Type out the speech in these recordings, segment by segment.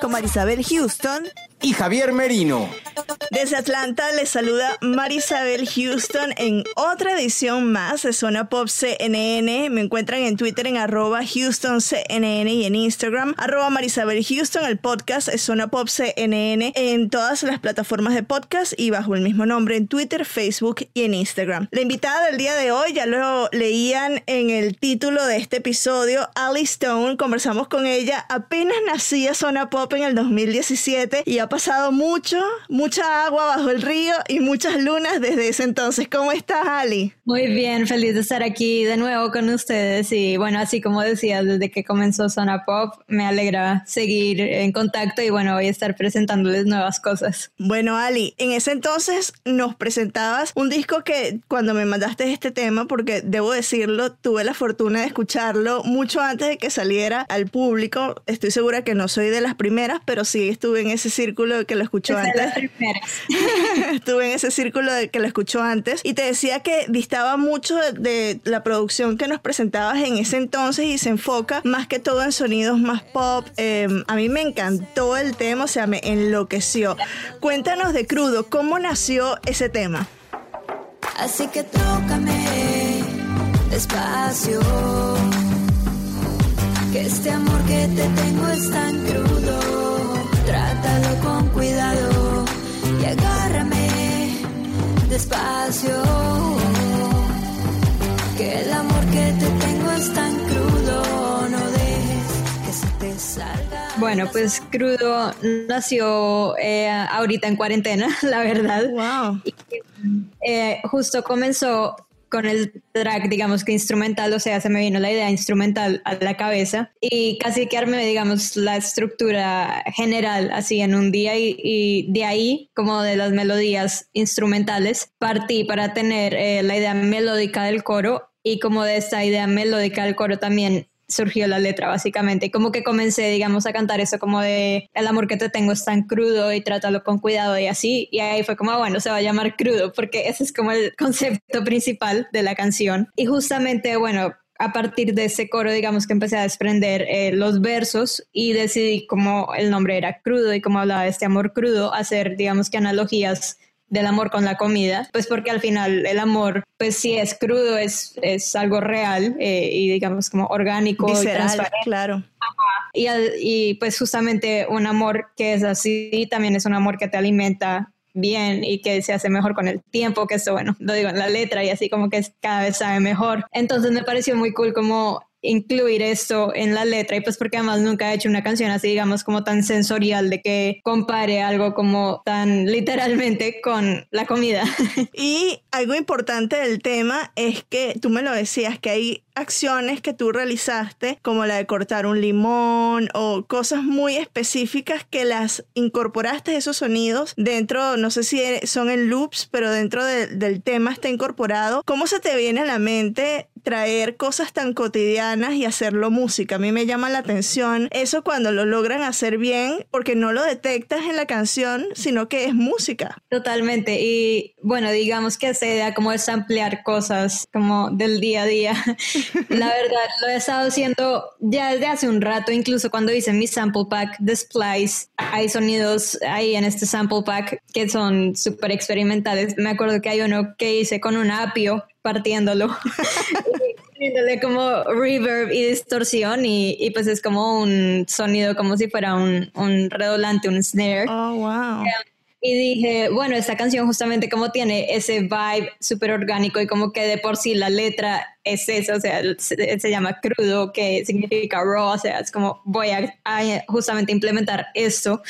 con Marisabel Houston. y Javier Merino. Desde Atlanta les saluda Marisabel Houston en otra edición más de Zona Pop CNN. Me encuentran en Twitter en arroba HoustonCNN y en Instagram arroba Marisabel Houston. El podcast es Zona Pop CNN en todas las plataformas de podcast y bajo el mismo nombre en Twitter, Facebook y en Instagram. La invitada del día de hoy ya lo leían en el título de este episodio, Ali Stone. Conversamos con ella apenas nacía Zona Pop en el 2017 y ha pasado mucho, mucha agua bajo el río y muchas lunas desde ese entonces. ¿Cómo estás, Ali? Muy bien, feliz de estar aquí de nuevo con ustedes y bueno, así como decías, desde que comenzó Zona Pop, me alegra seguir en contacto y bueno, voy a estar presentándoles nuevas cosas. Bueno, Ali, en ese entonces nos presentabas un disco que cuando me mandaste este tema, porque debo decirlo, tuve la fortuna de escucharlo mucho antes de que saliera al público. Estoy segura que no soy de las primeras, pero sí estuve en ese círculo que lo escuchó antes. las primeras. Estuve en ese círculo de que lo escuchó antes y te decía que distaba mucho de, la producción que nos presentabas en ese entonces y se enfoca más que todo en sonidos más pop. Eh, a mí me encantó el tema, o sea, me enloqueció. Cuéntanos de Crudo, ¿cómo nació ese tema? Así que tócame despacio. Que este amor que te tengo es tan crudo. Despacio. Que el amor que te tengo es tan crudo. No dejes que se te salga. Bueno, pues Crudo nació eh, ahorita en cuarentena, la verdad. Wow. Eh, justo comenzó con el track, digamos que instrumental, o sea, se me vino la idea instrumental a la cabeza y casi que armé, digamos, la estructura general así en un día y, y de ahí, como de las melodías instrumentales, partí para tener eh, la idea melódica del coro y como de esta idea melódica del coro también surgió la letra básicamente. Y como que comencé digamos a cantar eso como de el amor que te tengo es tan crudo y trátalo con cuidado y así y ahí fue como ah, bueno se va a llamar crudo porque ese es como el concepto principal de la canción. Y justamente bueno a partir de ese coro, digamos que empecé a desprender eh, los versos y decidí como el nombre era crudo y como hablaba de este amor crudo, hacer, digamos que analogías del amor con la comida, pues porque al final el amor, pues si es crudo, es, es algo real eh, y digamos como orgánico y transparente. claro. Y, y pues justamente un amor que es así también es un amor que te alimenta bien y que se hace mejor con el tiempo, que esto, bueno, lo digo en la letra y así como que cada vez sabe mejor. Entonces me pareció muy cool como incluir esto en la letra y pues porque además nunca he hecho una canción así digamos como tan sensorial de que compare algo como tan literalmente con la comida. Y algo importante del tema es que tú me lo decías, que hay acciones que tú realizaste, como la de cortar un limón o cosas muy específicas que las incorporaste esos sonidos dentro, no sé si son en loops, pero dentro de- del tema está incorporado. ¿Cómo se te viene a la mente traer cosas tan cotidianas y hacerlo música? A mí me llama la atención eso cuando lo logran hacer bien, porque no lo detectas en la canción, sino que es música. Totalmente. Y bueno, digamos que esa idea como de samplear cosas como del día a día, la verdad lo he estado haciendo ya desde hace un rato, incluso cuando hice mi sample pack de Splice, hay sonidos ahí en este sample pack que son súper experimentales. Me acuerdo que hay uno que hice con un apio partiéndolo. poniéndole como reverb y distorsión y, y, pues es como un sonido como si fuera un, un redolante, un snare. Oh, wow. Y dije, bueno, esta canción justamente como tiene ese vibe súper orgánico y como que de por sí la letra es eso, o sea, se, se, llama crudo, que significa raw, o sea, es como voy a, a justamente implementar esto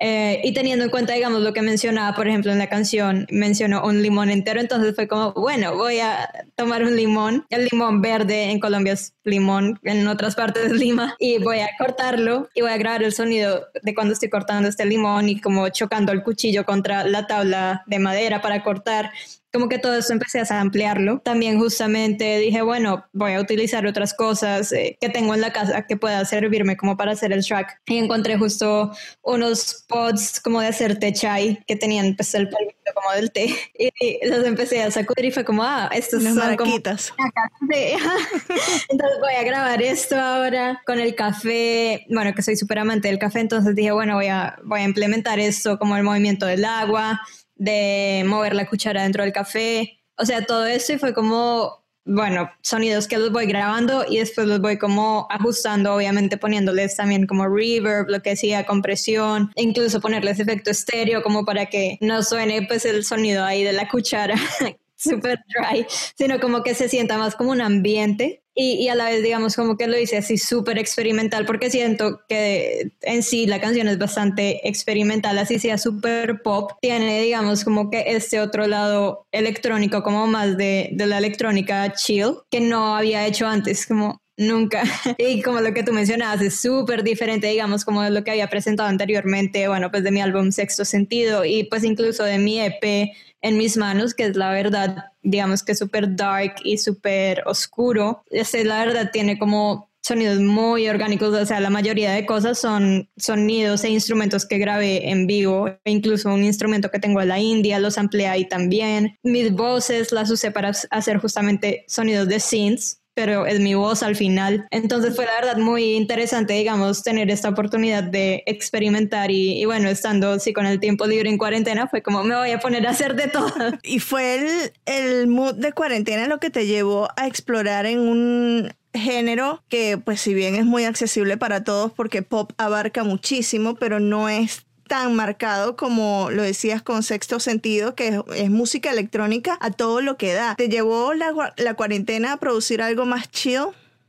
eh, y teniendo en cuenta, digamos, lo que mencionaba, por ejemplo, en la canción, mencionó un limón entero, entonces fue como, bueno, voy a tomar un limón, el limón verde en Colombia es limón, en otras partes es lima, y voy a cortarlo y voy a grabar el sonido de cuando estoy cortando este limón y como chocando el cuchillo contra la tabla de madera para cortar como que todo eso empecé a ampliarlo. También justamente dije, bueno, voy a utilizar otras cosas eh, que tengo en la casa que pueda servirme como para hacer el track. Y encontré justo unos pods como de hacer té chai que tenían pues el polvito como del té y los empecé a sacudir y fue como, ah, estos Unas son maraquitas. como... entonces voy a grabar esto ahora con el café, bueno, que soy súper amante del café, entonces dije, bueno, voy a, voy a implementar esto como el movimiento del agua, de mover la cuchara dentro del café, o sea, todo eso y fue como, bueno, sonidos que los voy grabando y después los voy como ajustando, obviamente poniéndoles también como reverb, lo que decía, compresión, incluso ponerles efecto estéreo como para que no suene pues el sonido ahí de la cuchara. Super dry, sino como que se sienta más como un ambiente y, a la vez, digamos, como que lo hice así súper experimental, porque siento que en sí la canción es bastante experimental, así sea súper pop, tiene, digamos, como que este otro lado electrónico, como más de, de la electrónica chill, que no había hecho antes, como nunca. Y como lo que tú mencionabas, es súper diferente, digamos, como de lo que había presentado anteriormente, bueno, pues de mi álbum Sexto Sentido y pues incluso de mi EP en mis manos, que es la verdad, digamos que súper dark y súper oscuro. Este, la verdad, tiene como sonidos muy orgánicos, o sea, la mayoría de cosas son sonidos e instrumentos que grabé en vivo, e incluso un instrumento que tengo en la India, los amplié ahí también. Mis voces las usé para hacer justamente sonidos de synths, pero es mi voz al final. Entonces fue la verdad muy interesante, digamos, tener esta oportunidad de experimentar y, y, bueno, estando así con el tiempo libre en cuarentena, fue como me voy a poner a hacer de todo. Y fue el, el mood de cuarentena lo que te llevó a explorar en un género que pues si bien es muy accesible para todos porque pop abarca muchísimo, pero no es tan marcado como lo decías con sexto sentido, que es, música electrónica a todo lo que da. ¿Te llevó la, la cuarentena a producir algo más chill?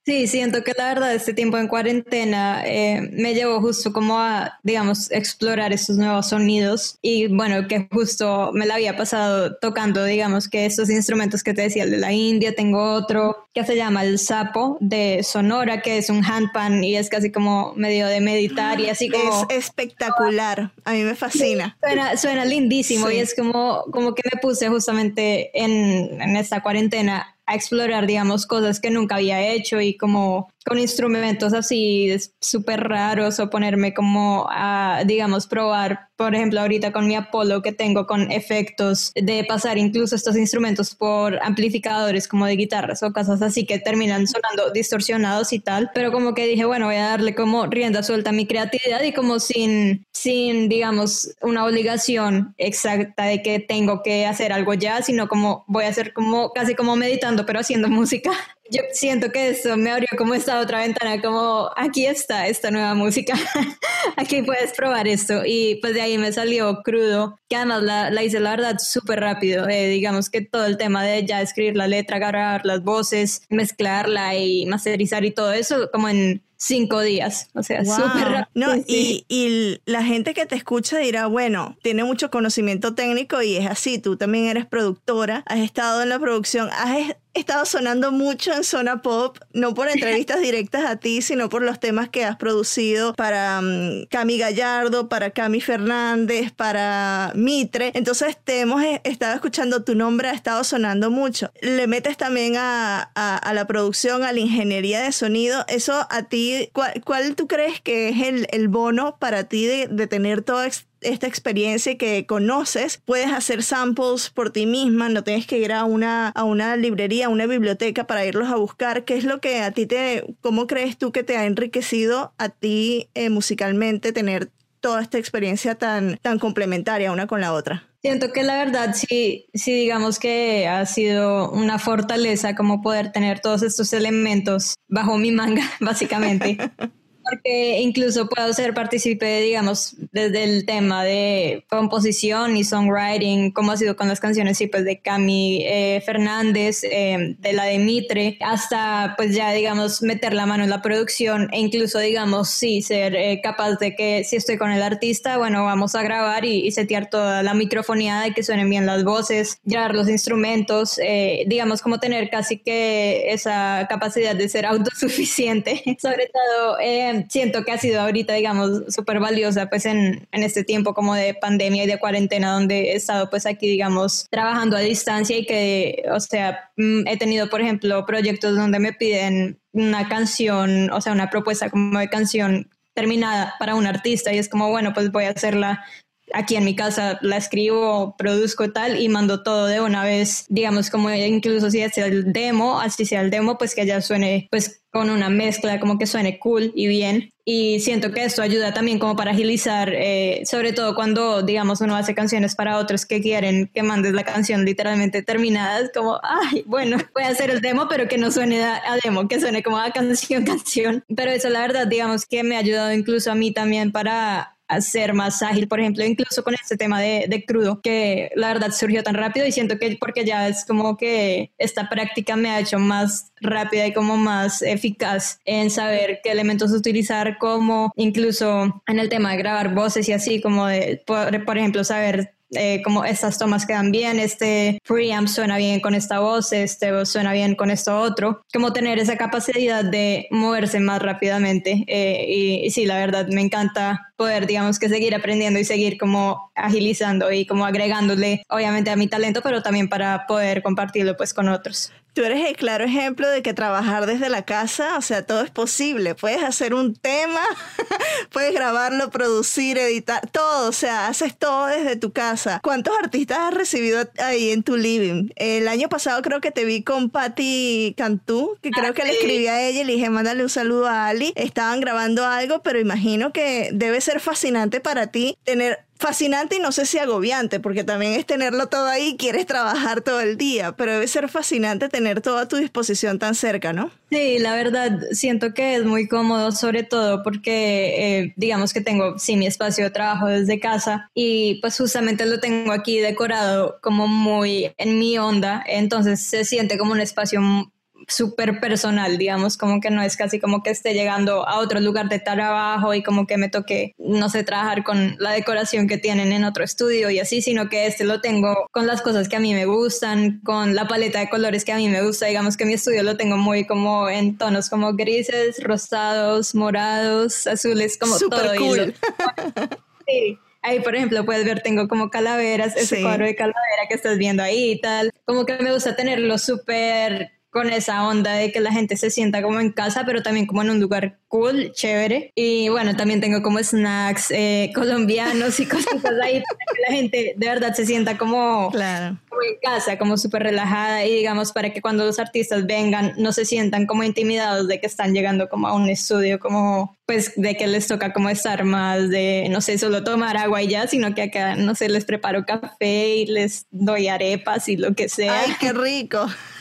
Sí, siento que la verdad este tiempo en cuarentena eh, me llevó justo como a, digamos, explorar estos nuevos sonidos y bueno, que justo me la había pasado tocando, digamos, que estos instrumentos que te decía, el de la India, tengo otro que se llama el sapo de Sonora, que es un handpan y es casi como medio de meditar y así como... Es espectacular, a mí me fascina. Suena, suena lindísimo sí. y es como, como que me puse justamente en, en esta cuarentena a explorar, digamos, cosas que nunca había hecho y como con instrumentos así súper raros o ponerme como a, digamos, probar, por ejemplo, ahorita con mi Apollo que tengo con efectos de pasar incluso estos instrumentos por amplificadores como de guitarras o cosas así que terminan sonando distorsionados y tal, pero como que dije, bueno, voy a darle como rienda suelta a mi creatividad y como sin, sin, digamos, una obligación exacta de que tengo que hacer algo ya, sino como voy a hacer como casi como meditando, pero haciendo música yo siento que eso me abrió como esta otra ventana, como aquí está esta nueva música, aquí puedes probar esto. Y pues de ahí me salió crudo, que además la, la hice la verdad súper rápido, eh, digamos que todo el tema de ya escribir la letra, grabar las voces, mezclarla y masterizar y todo eso, como en cinco días, o sea, wow. súper rápido. No, sí. y, y, la gente que te escucha dirá, bueno, tiene mucho conocimiento técnico y es así, tú también eres productora, has estado en la producción, has estado sonando mucho en Zona Pop, no por entrevistas directas a ti, sino por los temas que has producido para um, Cami Gallardo, para Cami Fernández, para Mitre. Entonces te hemos estado escuchando, tu nombre ha estado sonando mucho. Le metes también a, a, a la producción, a la ingeniería de sonido. Eso a ti, ¿cuál, cuál tú crees que es el, el bono para ti de, de tener todo esta experiencia que conoces, puedes hacer samples por ti misma, no tienes que ir a una, a una librería, a una biblioteca para irlos a buscar. ¿Qué es lo que a ti te, cómo crees tú que te ha enriquecido a ti eh, musicalmente tener toda esta experiencia tan, tan complementaria una con la otra? Siento que la verdad sí, sí digamos que ha sido una fortaleza como poder tener todos estos elementos bajo mi manga, básicamente. porque incluso puedo ser partícipe, digamos, desde el tema de composición y songwriting, como ha sido con las canciones sí, pues, de Cami eh, Fernández, eh, de la de Mitre, hasta pues ya, digamos, meter la mano en la producción e incluso, digamos, sí, ser eh, capaz de que si estoy con el artista, bueno, vamos a grabar y, y, setear toda la microfonía y que suenen bien las voces, grabar los instrumentos, digamos, como tener casi que esa capacidad de ser autosuficiente, sobre todo siento que ha sido ahorita, digamos, súper valiosa pues en, en, este tiempo como de pandemia y de cuarentena donde he estado pues aquí, digamos, trabajando a distancia y que, o sea, mm, he tenido, por ejemplo, proyectos donde me piden una canción, o sea, una propuesta como de canción terminada para un artista y es como, bueno, pues voy a hacerla aquí en mi casa la escribo, produzco tal y mando todo de una vez, digamos como incluso si es el demo, así sea el demo, pues que ya suene pues con una mezcla como que suene cool y bien. Y siento que esto ayuda también como para agilizar, eh, sobre todo cuando, digamos, uno hace canciones para otros que quieren que mandes la canción literalmente terminada. Es como, ay, bueno, voy a hacer el demo, pero que no suene a, a demo, que suene como a canción, canción. Pero eso, la verdad, digamos que me ha ayudado incluso a mí también para ser más ágil, por ejemplo, incluso con este tema de, de, crudo, que la verdad surgió tan rápido y siento que porque ya es como que esta práctica me ha hecho más rápida y como más eficaz en saber qué elementos utilizar, como incluso en el tema de grabar voces y así, como de, por, por ejemplo, saber eh, como estas tomas quedan bien, este preamp suena bien con esta voz, este suena bien con esto otro, como tener esa capacidad de moverse más rápidamente. Eh, y, y, sí, la verdad, me encanta poder, digamos, que seguir aprendiendo y seguir como agilizando y como agregándole, obviamente, a mi talento, pero también para poder compartirlo pues con otros. Tú eres el claro ejemplo de que trabajar desde la casa, o sea, todo es posible. Puedes hacer un tema, puedes grabarlo, producir, editar, todo, o sea, haces todo desde tu casa. ¿Cuántos artistas has recibido ahí en tu living? El año pasado creo que te vi con Patti Cantú, que creo ah, que le escribí a ella y le dije, mándale un saludo a Ali. Estaban grabando algo, pero imagino que debe ser fascinante para ti tener fascinante y no sé si agobiante, porque también es tenerlo todo ahí, quieres trabajar todo el día, pero debe ser fascinante tener todo a tu disposición tan cerca, ¿no? Sí, la verdad, siento que es muy cómodo, sobre todo porque eh, digamos que tengo, sí, mi espacio de trabajo desde casa y pues justamente lo tengo aquí decorado como muy en mi onda, entonces se siente como un espacio súper personal, digamos, como que no es casi como que esté llegando a otro lugar de trabajo y como que me toque, no sé, trabajar con la decoración que tienen en otro estudio y así, sino que este lo tengo con las cosas que a mí me gustan, con la paleta de colores que a mí me gusta, digamos que mi estudio lo tengo muy como en tonos como grises, rosados, morados, azules, como todo. Cool. sí. Ahí, por ejemplo, puedes ver, tengo como calaveras, ese cuadro de calavera que estás viendo ahí y tal. Como que me gusta tenerlo súper con esa onda de que la gente se sienta como en casa, pero también como en un lugar cool, chévere. Y bueno, también tengo como snacks eh, colombianos y cosas ahí para que la gente de verdad se sienta como, claro. como en casa, como súper relajada y digamos para que cuando los artistas vengan no se sientan como intimidados de que están llegando como a un estudio, como pues de que les toca como estar más de, no sé, solo tomar agua y ya, sino que acá, no sé, les preparo café y les doy arepas y lo que sea. ¡Ay, qué rico!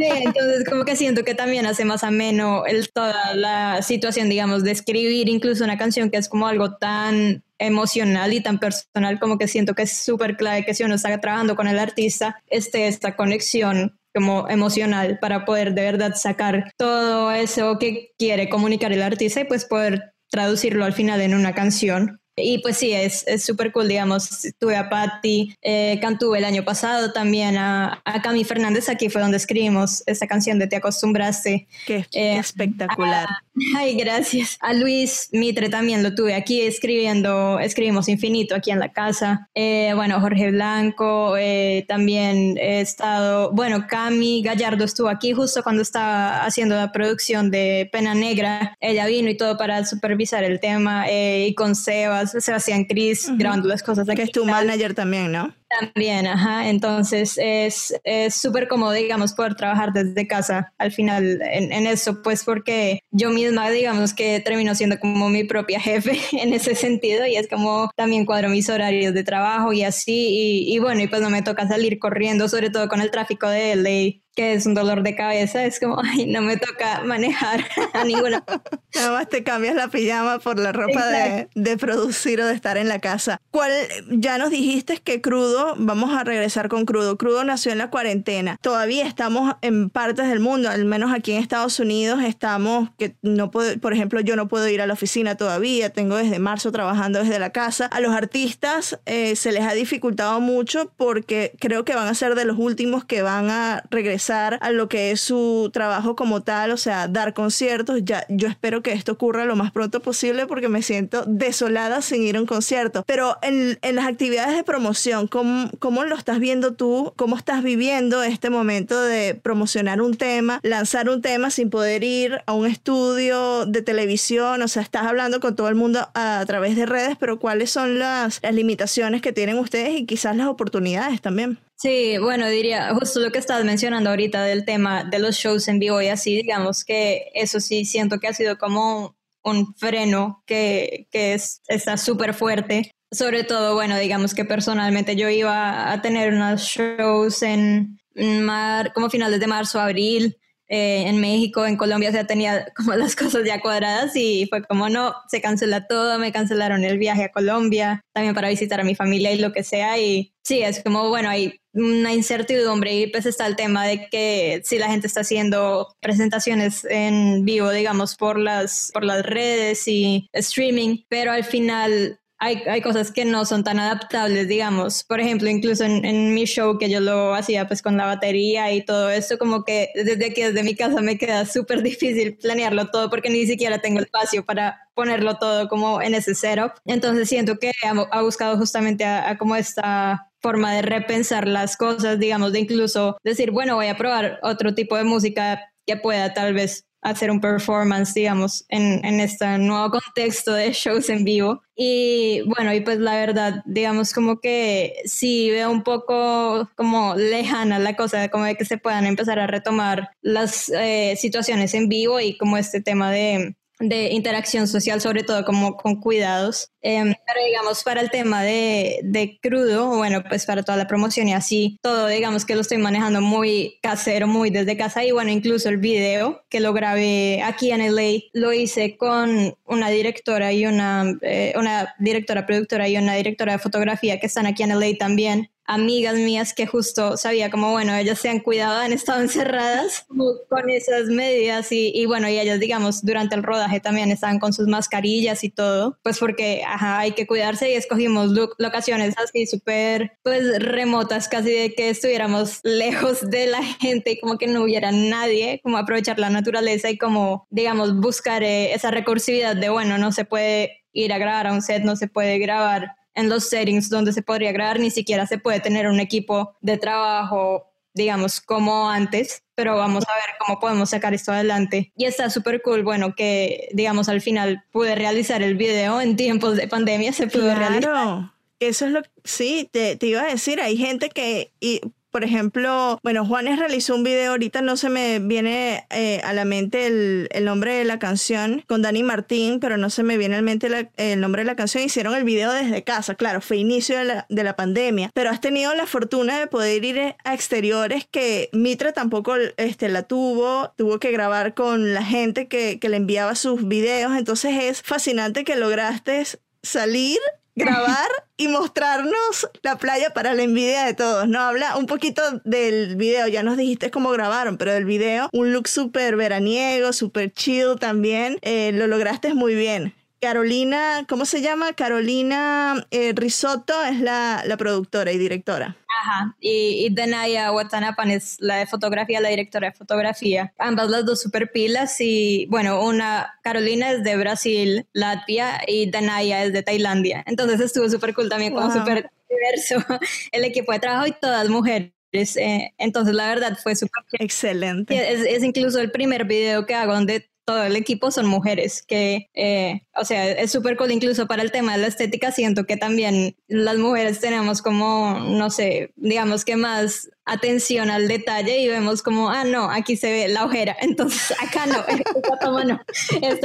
Entonces como que siento que también hace más ameno toda la situación, digamos, de escribir incluso una canción que es como algo tan emocional y tan personal, como que siento que es súper clave que si uno está trabajando con el artista, esté esta conexión como emocional para poder de verdad sacar todo eso que quiere comunicar el artista y pues poder traducirlo al final en una canción y pues sí, es súper cool, digamos, tuve a Patti eh, Cantú el año pasado, también a, a Cami Fernández, aquí fue donde escribimos esta canción de Te acostumbraste. Qué eh, espectacular. Ay, gracias. A Luis Mitre también lo tuve aquí escribiendo, escribimos Infinito aquí en la casa. Eh, bueno, Jorge Blanco, eh, también he estado, bueno, Cami Gallardo estuvo aquí justo cuando estaba haciendo la producción de Pena Negra. Ella vino y todo para supervisar el tema y con Sebas Sebastián Cris grabando las cosas. Aquí que es tu manager también, ¿no? También, ajá. Entonces es súper cómodo, digamos, poder trabajar desde casa al final en, en, eso, pues porque yo misma, digamos, que termino siendo como mi propia jefe en ese sentido y es como también cuadro mis horarios de trabajo y así. Y, y bueno, y pues no me toca salir corriendo, sobre todo con el tráfico de LA que es un dolor de cabeza, es como, ay, no me toca manejar a ninguna. Nada más te cambias la pijama por la ropa de, de, producir o de estar en la casa. ¿Cuál, ya nos dijiste que Crudo, vamos a regresar con Crudo. Crudo nació en la cuarentena. Todavía estamos en partes del mundo, al menos aquí en Estados Unidos estamos, que no puedo, por ejemplo, yo no puedo ir a la oficina todavía, tengo desde marzo trabajando desde la casa. A los artistas eh, se les ha dificultado mucho porque creo que van a ser de los últimos que van a regresar a lo que es su trabajo como tal, o sea, dar conciertos. Ya, yo espero que esto ocurra lo más pronto posible porque me siento desolada sin ir a un concierto. Pero en, en las actividades de promoción, ¿cómo, ¿cómo lo estás viendo tú? ¿Cómo estás viviendo este momento de promocionar un tema, lanzar un tema sin poder ir a un estudio de televisión? O sea, estás hablando con todo el mundo a, través de redes, pero ¿cuáles son las, las limitaciones que tienen ustedes y quizás las oportunidades también? Sí, bueno, diría justo lo que estás mencionando ahorita del tema de los shows en vivo y así, digamos que eso sí siento que ha sido como un freno que, que es, está súper fuerte. Sobre todo, bueno, digamos que personalmente yo iba a tener unos shows en mar, como finales de marzo, abril, eh, en México, en Colombia, se tenía como las cosas ya cuadradas y fue como no, se cancela todo, me cancelaron el viaje a Colombia, también para visitar a mi familia y lo que sea. Y sí, es como, bueno, hay una incertidumbre y pues está el tema de que si la gente está haciendo presentaciones en vivo, digamos, por las, por las redes y streaming, pero al final hay, hay, cosas que no son tan adaptables, digamos. Por ejemplo, incluso en, en, mi show que yo lo hacía pues con la batería y todo esto, como que desde aquí, desde mi casa me queda súper difícil planearlo todo porque ni siquiera tengo espacio para ponerlo todo como en ese setup. Entonces siento que ha, ha buscado justamente a, a como esta forma de repensar las cosas, digamos, de incluso decir, bueno, voy a probar otro tipo de música que pueda tal vez hacer un performance, digamos, en, en este nuevo contexto de shows en vivo. Y bueno, y pues la verdad, digamos como que sí veo un poco como lejana la cosa, como de que se puedan empezar a retomar las eh, situaciones en vivo y como este tema de de interacción social, sobre todo como con cuidados. Em, pero digamos, para el tema de, de, crudo, bueno, pues para toda la promoción y así, todo digamos que lo estoy manejando muy casero, muy desde casa y bueno, incluso el video que lo grabé aquí en LA, lo hice con una directora y una, eh, una directora productora y una directora de fotografía que están aquí en LA también amigas mías que justo sabía como, bueno, ellas se han cuidado, han estado encerradas con esas medidas y, bueno, y ellas, digamos, durante el rodaje también estaban con sus mascarillas y todo, pues porque, ajá, hay que cuidarse y escogimos locaciones así súper, pues, remotas, casi de que estuviéramos lejos de la gente y como que no hubiera nadie, como aprovechar la naturaleza y como, digamos, buscar eh, esa recursividad de, bueno, no se puede ir a grabar a un set, no se puede grabar en los settings donde se podría grabar, ni siquiera se puede tener un equipo de trabajo, digamos, como antes, pero vamos a ver cómo podemos sacar esto adelante. Y está súper cool, bueno, que, digamos, al final pude realizar el video en tiempos de pandemia, se pudo claro. realizar. Eso es lo que, sí, te, te, iba a decir, hay gente que, y por ejemplo, bueno, Juanes realizó un video, ahorita no se me viene eh, a la mente el, el, nombre de la canción con Dani Martín, pero no se me viene a la mente la, el nombre de la canción. Hicieron el video desde casa, claro, fue inicio de la, de la, pandemia, pero has tenido la fortuna de poder ir a exteriores que Mitra tampoco este, la tuvo, tuvo que grabar con la gente que, que le enviaba sus videos, entonces es fascinante que lograste salir grabar y mostrarnos la playa para la envidia de todos, ¿no? Habla un poquito del video, ya nos dijiste cómo grabaron, pero del video, un look súper veraniego, súper chill también, eh, lo lograste muy bien. Carolina, ¿cómo se llama? Carolina eh, Risotto es la, la, productora y directora. Ajá, y, y Danaya Watanapan es la de fotografía, la directora de fotografía. Ambas las dos super pilas y bueno, una, Carolina es de Brasil, Latvia y Danaya es de Tailandia. Entonces estuvo súper cool también, como súper diverso el equipo de trabajo y todas mujeres. Eh, entonces la verdad fue súper... Excelente. Es, es incluso el primer video que hago donde todo el equipo son mujeres, que, eh, o sea, es súper cool incluso para el tema de la estética, siento que también las mujeres tenemos como, no sé, digamos que más atención al detalle y vemos como, ah, no, aquí se ve la ojera, entonces acá no, esta toma no,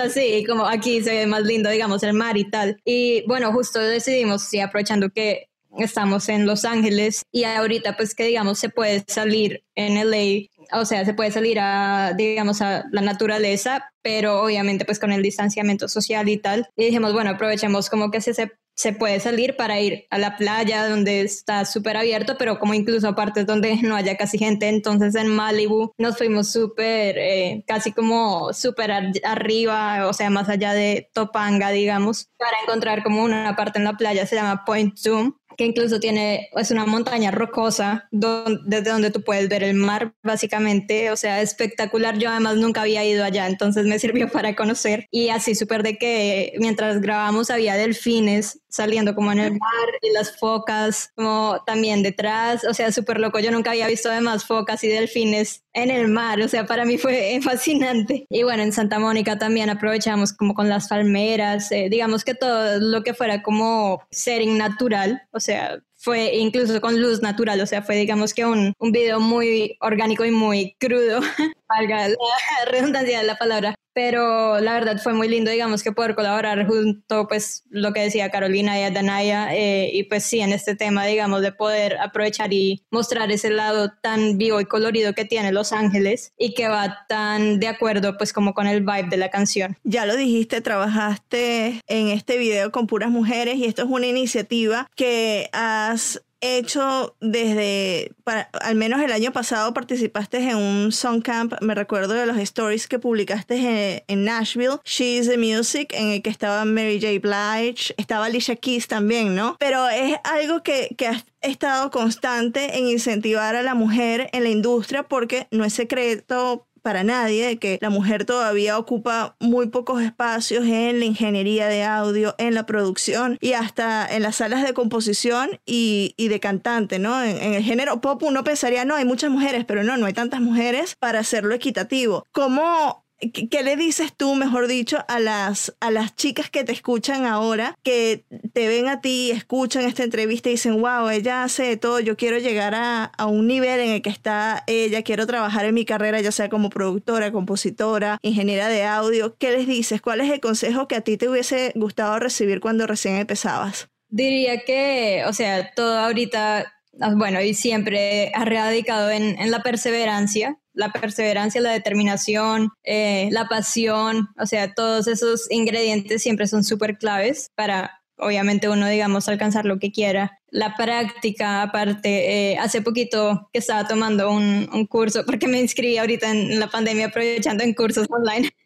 así, como aquí se ve más lindo, digamos, el mar y tal. Y bueno, justo decidimos, sí, aprovechando que estamos en Los Ángeles y ahorita pues que digamos se puede salir en LA, o sea, se puede salir a, digamos, a la naturaleza, pero obviamente pues con el distanciamiento social y tal. Y dijimos, bueno, aprovechemos como que se, se puede salir para ir a la playa donde está súper abierto, pero como incluso a partes donde no haya casi gente. Entonces en Malibu nos fuimos súper, eh, casi como súper arriba, o sea, más allá de Topanga, digamos, para encontrar como una parte en la playa, se llama Point Zoom, que incluso tiene, es una montaña rocosa desde donde tú puedes ver el mar, básicamente, o sea, espectacular. Yo además nunca había ido allá, entonces me sirvió para conocer. Y así súper de que mientras grabamos había delfines saliendo como en el mar y las focas como también detrás, o sea, súper loco. Yo nunca había visto además focas y delfines en el mar, o sea, para mí fue fascinante. Y bueno, en Santa Mónica también aprovechamos como con las palmeras, eh, digamos que todo lo que fuera como setting natural, o sea, fue incluso con luz natural, o sea, fue digamos que un, un video muy orgánico y muy crudo, valga la redundancia de la palabra, pero la verdad fue muy lindo, digamos, que poder colaborar junto, pues, lo que decía Carolina y Adanaya, eh, y pues sí, en este tema, digamos, de poder aprovechar y mostrar ese lado tan vivo y colorido que tiene Los Ángeles y que va tan de acuerdo, pues, como con el vibe de la canción. Ya lo dijiste, trabajaste en este video con puras mujeres y esto es una iniciativa que has hecho desde, al menos el año pasado participaste en un song camp, me recuerdo de los stories que publicaste en, Nashville, She's the Music, en el que estaba Mary J. Blige, estaba Alicia Keys también, ¿no? Pero es algo que, que has estado constante en incentivar a la mujer en la industria porque no es secreto para nadie de que la mujer todavía ocupa muy pocos espacios en la ingeniería de audio, en la producción y hasta en las salas de composición y, de cantante, ¿no? En, el género pop uno pensaría, no, hay muchas mujeres, pero no, no hay tantas mujeres para hacerlo equitativo. ¿Cómo ¿Qué le dices tú, mejor dicho, a las, a las chicas que te escuchan ahora, que te ven a ti, escuchan esta entrevista y dicen, wow, ella hace todo, yo quiero llegar a, a, un nivel en el que está ella, quiero trabajar en mi carrera, ya sea como productora, compositora, ingeniera de audio? ¿Qué les dices? ¿Cuál es el consejo que a ti te hubiese gustado recibir cuando recién empezabas? Diría que, o sea, todo ahorita Ah, bueno, y siempre ha radicado en, en la perseverancia, la perseverancia, la determinación, eh, la pasión, o sea, todos esos ingredientes siempre son súper claves para, obviamente, uno, digamos, alcanzar lo que quiera. La práctica, aparte, eh, hace poquito que estaba tomando un, un, curso, porque me inscribí ahorita en la pandemia aprovechando en cursos online.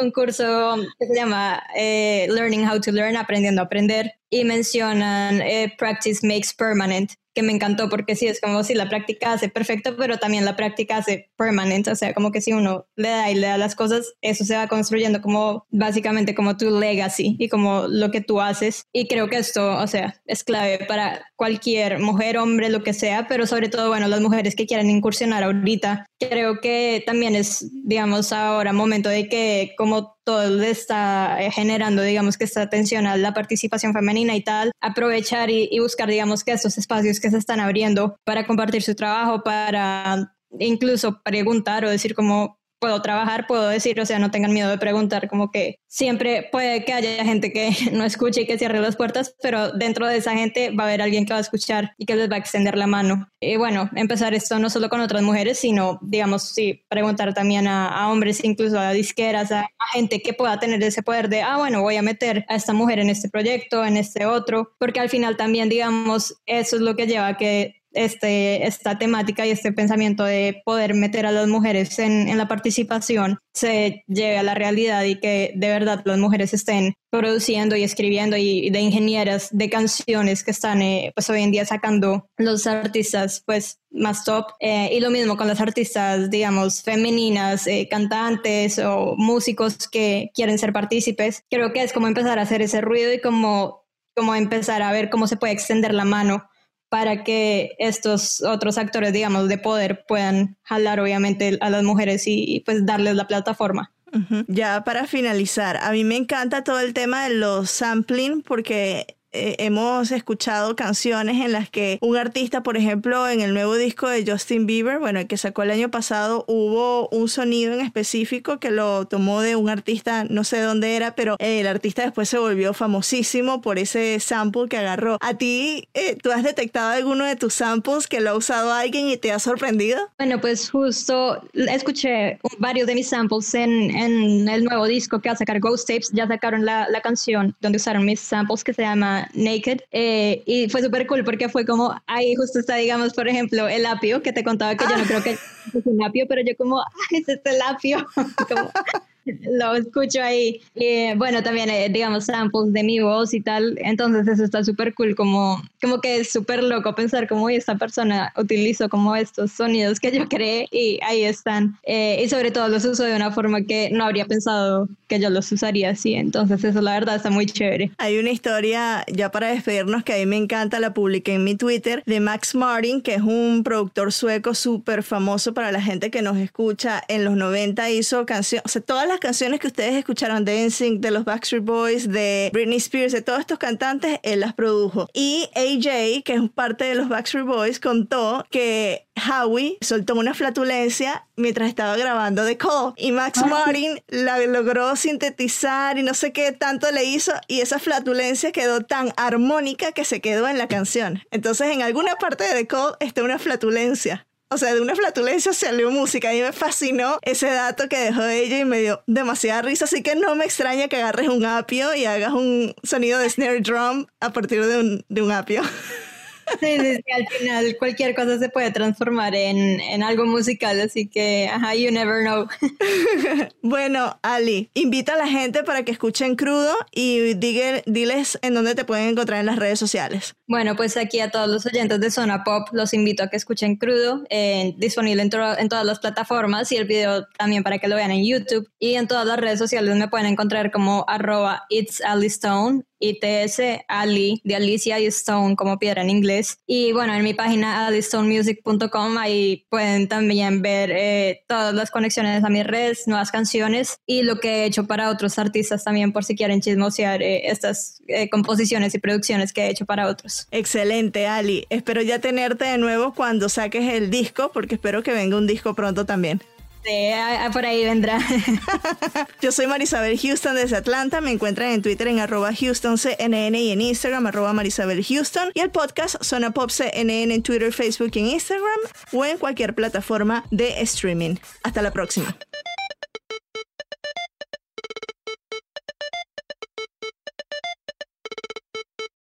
un curso que se llama eh, Learning How to Learn, aprendiendo a aprender, y mencionan Practice Makes Permanent, que me encantó porque sí, es como si la práctica hace perfecto, pero también la práctica hace permanente, o sea, como que si uno le da y le da las cosas, eso se va construyendo como básicamente como tu legacy y como lo que tú haces. Y creo que esto, o sea, es clave para cualquier mujer, hombre, lo que sea, pero sobre todo, bueno, las mujeres que quieran incursionar ahorita, creo que también es, digamos, ahora momento de que como todo está generando, digamos, que esta atención a la participación femenina y tal, aprovechar y, y buscar, digamos, que estos espacios que se están abriendo para compartir su trabajo, para incluso preguntar o decir como puedo trabajar, puedo decir, o sea, no tengan miedo de preguntar, como que siempre puede que haya gente que no escuche y que cierre las puertas, pero dentro de esa gente va a haber alguien que va a escuchar y que les va a extender la mano. Y bueno, empezar esto no solo con otras mujeres, sino, digamos, sí, preguntar también a, hombres, incluso a disqueras, a, a, gente que pueda tener ese poder de, ah, bueno, voy a meter a esta mujer en este proyecto, en este otro, porque al final también, digamos, eso es lo que lleva a que este, esta temática y este pensamiento de poder meter a las mujeres en, en, la participación se lleve a la realidad y que de verdad las mujeres estén produciendo y escribiendo y, de ingenieras de canciones que están eh, pues hoy en día sacando los artistas pues más top eh, y lo mismo con las artistas digamos femeninas eh, cantantes o músicos que quieren ser partícipes. Creo que es como empezar a hacer ese ruido y como como empezar a ver cómo se puede extender la mano para que estos otros actores, digamos, de poder puedan jalar obviamente a las mujeres y, pues darles la plataforma. Ya para finalizar, a mí me encanta todo el tema de los sampling porque eh, hemos escuchado canciones en las que un artista, por ejemplo, en el nuevo disco de Justin Bieber, bueno, el que sacó el año pasado, hubo un sonido en específico que lo tomó de un artista, no sé dónde era, pero el artista después se volvió famosísimo por ese sample que agarró. ¿A ti, eh, tú has detectado alguno de tus samples que lo ha usado alguien y te ha sorprendido? Bueno, pues justo escuché varios de mis samples en, en el nuevo disco que va a sacar Ghost Tapes, ya sacaron la, la canción donde usaron mis samples que se llama Naked eh, y fue súper cool porque fue como, ahí justo está, digamos, por ejemplo, el apio que te contaba que yo no creo que es un apio, pero yo como, es este el apio. como, lo escucho ahí. Y bueno, también, eh, digamos, samples de mi voz y tal. Entonces eso está súper cool, como, como que es súper loco pensar cómo esta persona utilizó como estos sonidos que yo creé y ahí están. Eh, y sobre todo los uso de una forma que no habría pensado que yo los usaría así. Entonces eso la verdad está muy chévere. Hay una historia, ya para despedirnos, que a mí me encanta, la publiqué en mi Twitter, de Max Martin, que es un productor sueco súper famoso para la gente que nos escucha. En los 90 hizo canciones, o sea, todas las canciones que ustedes escucharon de NSYNC, de los Backstreet Boys, de Britney Spears, de todos estos cantantes, él las produjo. Y AJ, que es parte de los Backstreet Boys, contó que Howie soltó una flatulencia mientras estaba grabando The Call y Max ah. Martin la logró sintetizar y no sé qué tanto le hizo y esa flatulencia quedó tan armónica que se quedó en la canción. Entonces en alguna parte de The Call está una flatulencia. O sea, de una flatulencia salió música. Y me fascinó ese dato que dejó ella y me dio demasiada risa. Así que no me extraña que agarres un apio y hagas un sonido de snare drum a partir de un, de un apio. Sí, sí, al final cualquier cosa se puede transformar en, en, algo musical, así que, ajá, you never know. bueno, Ali, invita a la gente para que escuchen crudo y diles en dónde te pueden encontrar en las redes sociales. Bueno, pues aquí a todos los oyentes de Zona Pop los invito a que escuchen crudo, eh, disponible en, en todas las plataformas y el video también para que lo vean en YouTube y en todas las redes sociales me pueden encontrar como arroba it's Ali Stone ITS Ali de Alicia Stone como piedra en inglés. Y bueno, en mi página alistonemusic.com ahí pueden también ver eh, todas las conexiones a mis redes, nuevas canciones y lo que he hecho para otros artistas también por si quieren chismosear eh, estas eh, composiciones y producciones que he hecho para otros. Excelente, Ali. Espero ya tenerte de nuevo cuando saques el disco porque espero que venga un disco pronto también. Sí, por ahí vendrá. Yo soy Marisabel Houston desde Atlanta. Me encuentran en Twitter en arroba HoustonCNN y en Instagram arroba Marisabel Houston. Y el podcast Zona Pop CNN en Twitter, Facebook y en Instagram o en cualquier plataforma de streaming. Hasta la próxima.